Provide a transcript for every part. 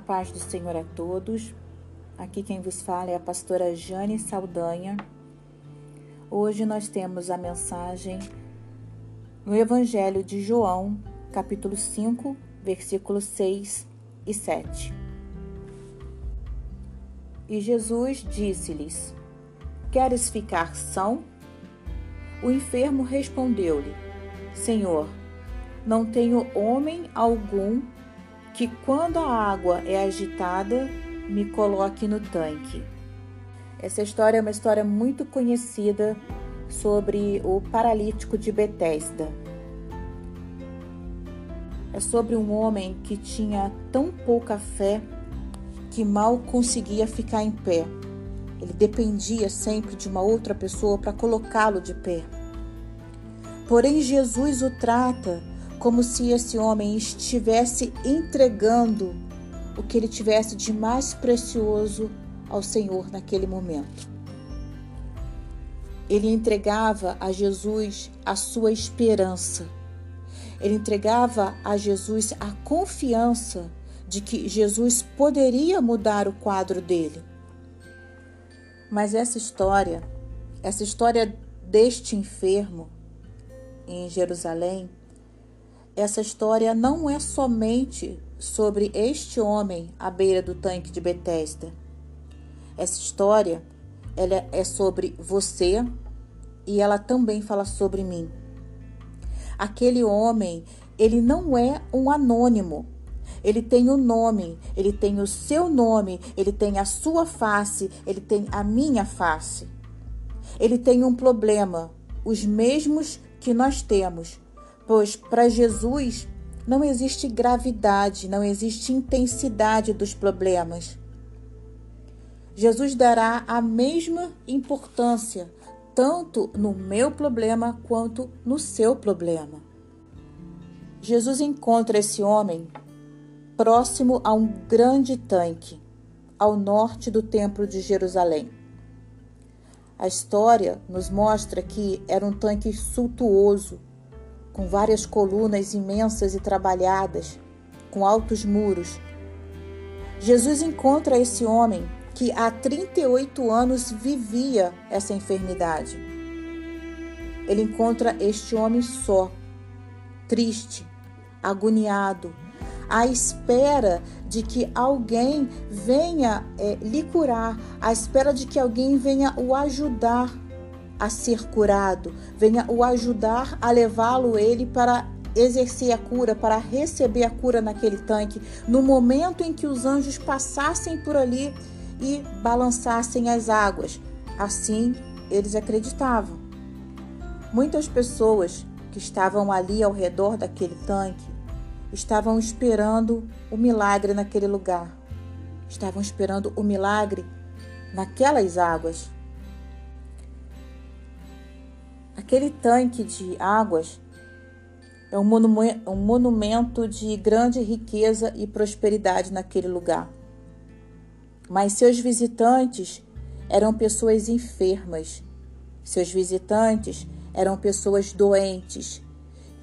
paz do Senhor a todos. Aqui quem vos fala é a pastora Jane Saldanha. Hoje nós temos a mensagem no Evangelho de João, capítulo 5, versículos 6 e 7. E Jesus disse-lhes: Queres ficar são? O enfermo respondeu-lhe: Senhor, não tenho homem algum que, quando a água é agitada, me coloque no tanque. Essa história é uma história muito conhecida sobre o paralítico de Betesda. É sobre um homem que tinha tão pouca fé que mal conseguia ficar em pé. Ele dependia sempre de uma outra pessoa para colocá-lo de pé. Porém, Jesus o trata como se esse homem estivesse entregando o que ele tivesse de mais precioso ao Senhor naquele momento. Ele entregava a Jesus a sua esperança. Ele entregava a Jesus a confiança de que Jesus poderia mudar o quadro dele. Mas essa história, essa história deste enfermo em Jerusalém, essa história não é somente sobre este homem à beira do tanque de Betesda. Essa história ela é sobre você e ela também fala sobre mim. Aquele homem, ele não é um anônimo. Ele tem o um nome, ele tem o seu nome, ele tem a sua face, ele tem a minha face. Ele tem um problema, os mesmos que nós temos, pois para Jesus não existe gravidade, não existe intensidade dos problemas. Jesus dará a mesma importância tanto no meu problema quanto no seu problema. Jesus encontra esse homem próximo a um grande tanque, ao norte do Templo de Jerusalém. A história nos mostra que era um tanque suntuoso, com várias colunas imensas e trabalhadas, com altos muros. Jesus encontra esse homem que há 38 anos vivia essa enfermidade. Ele encontra este homem só, triste, agoniado, à espera de que alguém venha é, lhe curar, à espera de que alguém venha o ajudar a ser curado, venha o ajudar a levá-lo ele para exercer a cura, para receber a cura naquele tanque, no momento em que os anjos passassem por ali e balançassem as águas. Assim eles acreditavam. Muitas pessoas que estavam ali ao redor daquele tanque estavam esperando o milagre naquele lugar. Estavam esperando o milagre naquelas águas. Aquele tanque de águas é um monumento, um monumento de grande riqueza e prosperidade naquele lugar. Mas seus visitantes eram pessoas enfermas. Seus visitantes eram pessoas doentes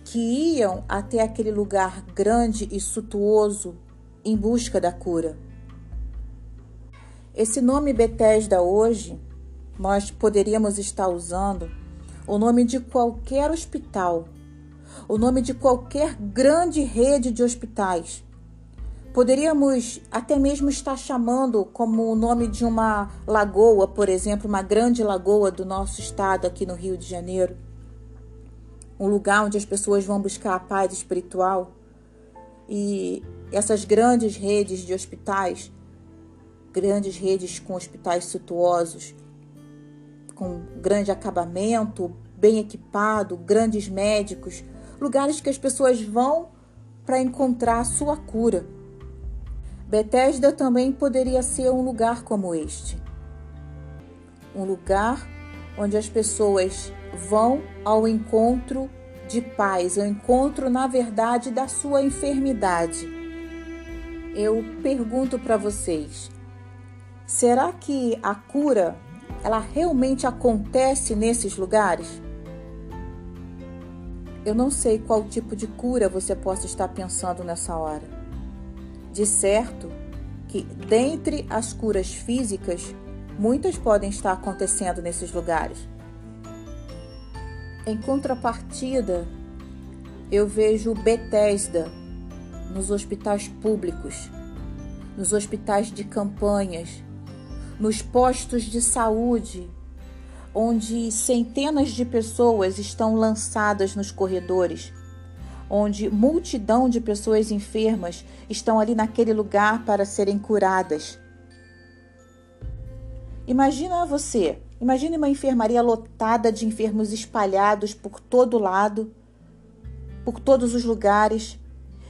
que iam até aquele lugar grande e suntuoso em busca da cura. Esse nome Betesda hoje nós poderíamos estar usando o nome de qualquer hospital, o nome de qualquer grande rede de hospitais. Poderíamos até mesmo estar chamando como o nome de uma lagoa, por exemplo, uma grande lagoa do nosso estado aqui no Rio de Janeiro. Um lugar onde as pessoas vão buscar a paz espiritual. E essas grandes redes de hospitais, grandes redes com hospitais suntuosos, com grande acabamento, bem equipado, grandes médicos, lugares que as pessoas vão para encontrar a sua cura. Betesda também poderia ser um lugar como este. Um lugar onde as pessoas vão ao encontro de paz, ao encontro, na verdade, da sua enfermidade. Eu pergunto para vocês: será que a cura ela realmente acontece nesses lugares? Eu não sei qual tipo de cura você possa estar pensando nessa hora. De certo, que, dentre as curas físicas, muitas podem estar acontecendo nesses lugares. Em contrapartida, eu vejo Bethesda nos hospitais públicos, nos hospitais de campanhas, nos postos de saúde, onde centenas de pessoas estão lançadas nos corredores, onde multidão de pessoas enfermas estão ali naquele lugar para serem curadas. Imagina você, imagine uma enfermaria lotada de enfermos espalhados por todo lado, por todos os lugares,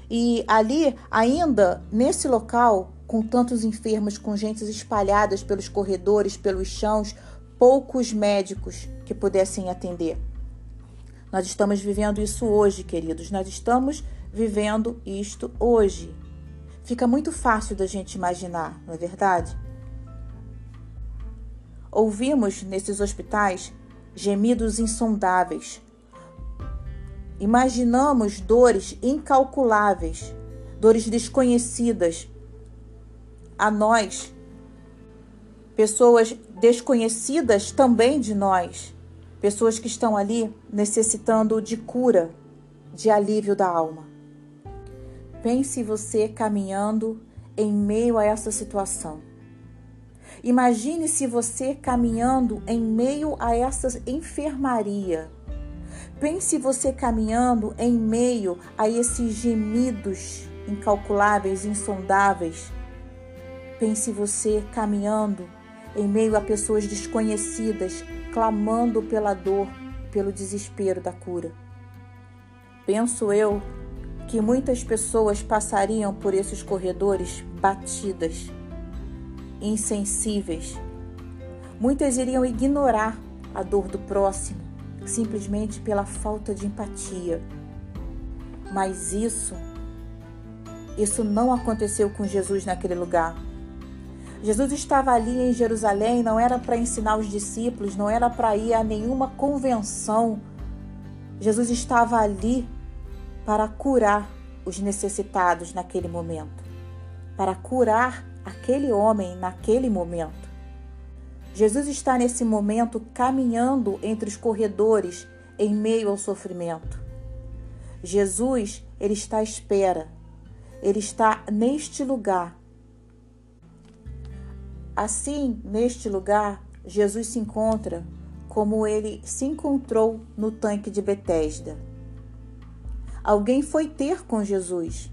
e ali, ainda nesse local, com tantos enfermos, com gente espalhadas pelos corredores, pelos chãos, poucos médicos que pudessem atender. Nós estamos vivendo isso hoje, queridos. Nós estamos vivendo isto hoje. Fica muito fácil da gente imaginar, não é verdade? Ouvimos nesses hospitais gemidos insondáveis. Imaginamos dores incalculáveis, dores desconhecidas. A nós, pessoas desconhecidas também de nós, pessoas que estão ali necessitando de cura, de alívio da alma. Pense você caminhando em meio a essa situação. Imagine se você caminhando em meio a essa enfermaria. Pense você caminhando em meio a esses gemidos incalculáveis, insondáveis. Pense você caminhando em meio a pessoas desconhecidas, clamando pela dor, pelo desespero da cura. Penso eu que muitas pessoas passariam por esses corredores batidas insensíveis. Muitas iriam ignorar a dor do próximo simplesmente pela falta de empatia. Mas isso isso não aconteceu com Jesus naquele lugar. Jesus estava ali em Jerusalém, não era para ensinar os discípulos, não era para ir a nenhuma convenção. Jesus estava ali para curar os necessitados naquele momento, para curar aquele homem naquele momento. Jesus está nesse momento caminhando entre os corredores em meio ao sofrimento. Jesus, ele está à espera. Ele está neste lugar. Assim, neste lugar, Jesus se encontra como ele se encontrou no tanque de Betesda. Alguém foi ter com Jesus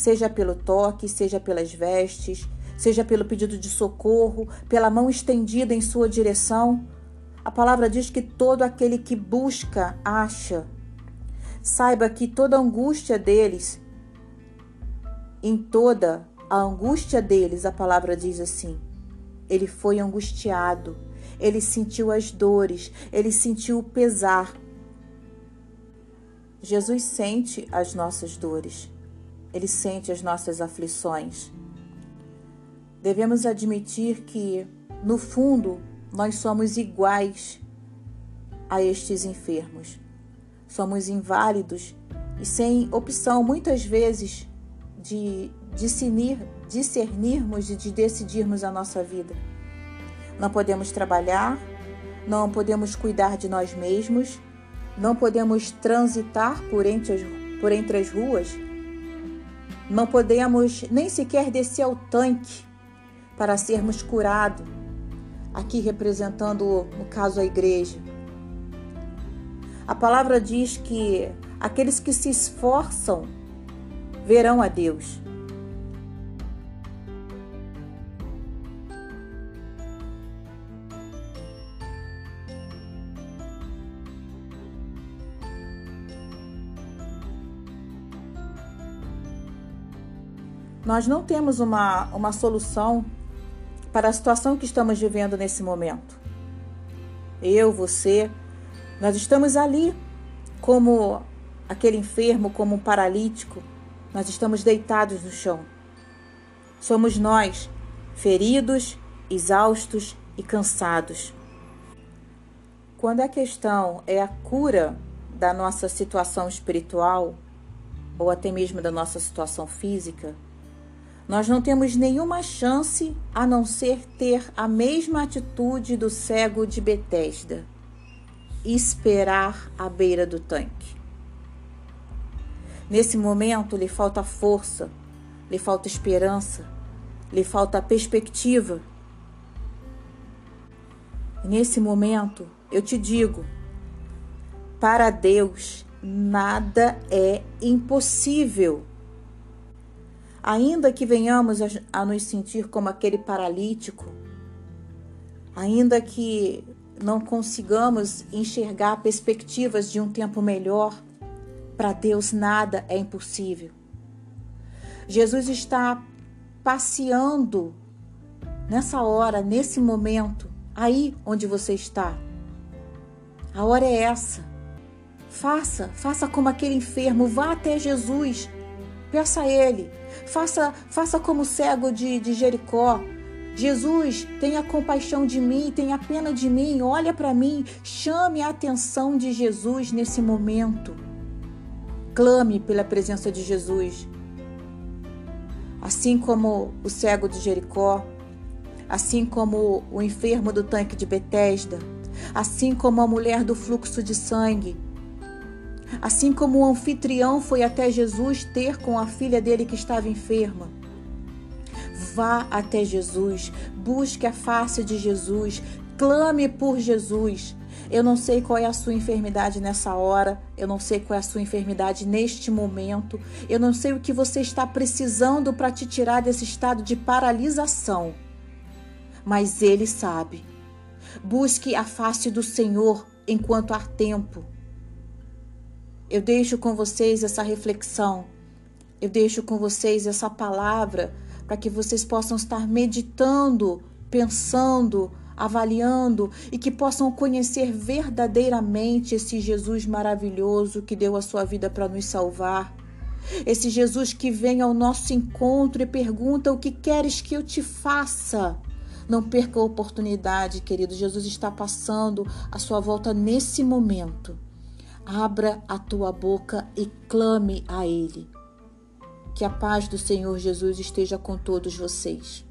seja pelo toque, seja pelas vestes, seja pelo pedido de socorro, pela mão estendida em sua direção. A palavra diz que todo aquele que busca, acha. Saiba que toda angústia deles, em toda a angústia deles, a palavra diz assim: ele foi angustiado, ele sentiu as dores, ele sentiu o pesar. Jesus sente as nossas dores. Ele sente as nossas aflições. Devemos admitir que, no fundo, nós somos iguais a estes enfermos. Somos inválidos e sem opção, muitas vezes, de discernir, discernirmos e de decidirmos a nossa vida. Não podemos trabalhar, não podemos cuidar de nós mesmos, não podemos transitar por entre as, por entre as ruas não podemos nem sequer descer ao tanque para sermos curados, aqui representando, no caso, a igreja. A palavra diz que aqueles que se esforçam verão a Deus. Nós não temos uma, uma solução para a situação que estamos vivendo nesse momento. Eu, você, nós estamos ali como aquele enfermo, como um paralítico, nós estamos deitados no chão. Somos nós, feridos, exaustos e cansados. Quando a questão é a cura da nossa situação espiritual, ou até mesmo da nossa situação física, Nós não temos nenhuma chance a não ser ter a mesma atitude do cego de Betesda, esperar à beira do tanque. Nesse momento lhe falta força, lhe falta esperança, lhe falta perspectiva. Nesse momento, eu te digo: para Deus nada é impossível. Ainda que venhamos a, nos sentir como aquele paralítico, ainda que não consigamos enxergar perspectivas de um tempo melhor, para Deus nada é impossível. Jesus está passeando nessa hora, nesse momento, aí onde você está. A hora é essa. Faça, faça como aquele enfermo, vá até Jesus, peça a Ele, faça, faça como o cego de, de Jericó. Jesus, tenha compaixão de mim, tenha pena de mim, olha para mim, chame a atenção de Jesus nesse momento. Clame pela presença de Jesus. Assim como o cego de Jericó, assim como o enfermo do tanque de Betesda, assim como a mulher do fluxo de sangue, assim como o anfitrião foi até Jesus ter com a filha dele que estava enferma. Vá até Jesus, busque a face de Jesus, clame por Jesus. Eu não sei qual é a sua enfermidade nessa hora, eu não sei qual é a sua enfermidade neste momento, eu não sei o que você está precisando para te tirar desse estado de paralisação. Mas Ele sabe. Busque a face do Senhor enquanto há tempo. Eu deixo com vocês essa reflexão, eu deixo com vocês essa palavra para que vocês possam estar meditando, pensando, avaliando e que possam conhecer verdadeiramente esse Jesus maravilhoso que deu a sua vida para nos salvar. Esse Jesus que vem ao nosso encontro e pergunta: O que queres que eu te faça? Não perca a oportunidade, querido. Jesus está passando a sua volta nesse momento. Abra a tua boca e clame a Ele. Que a paz do Senhor Jesus esteja com todos vocês.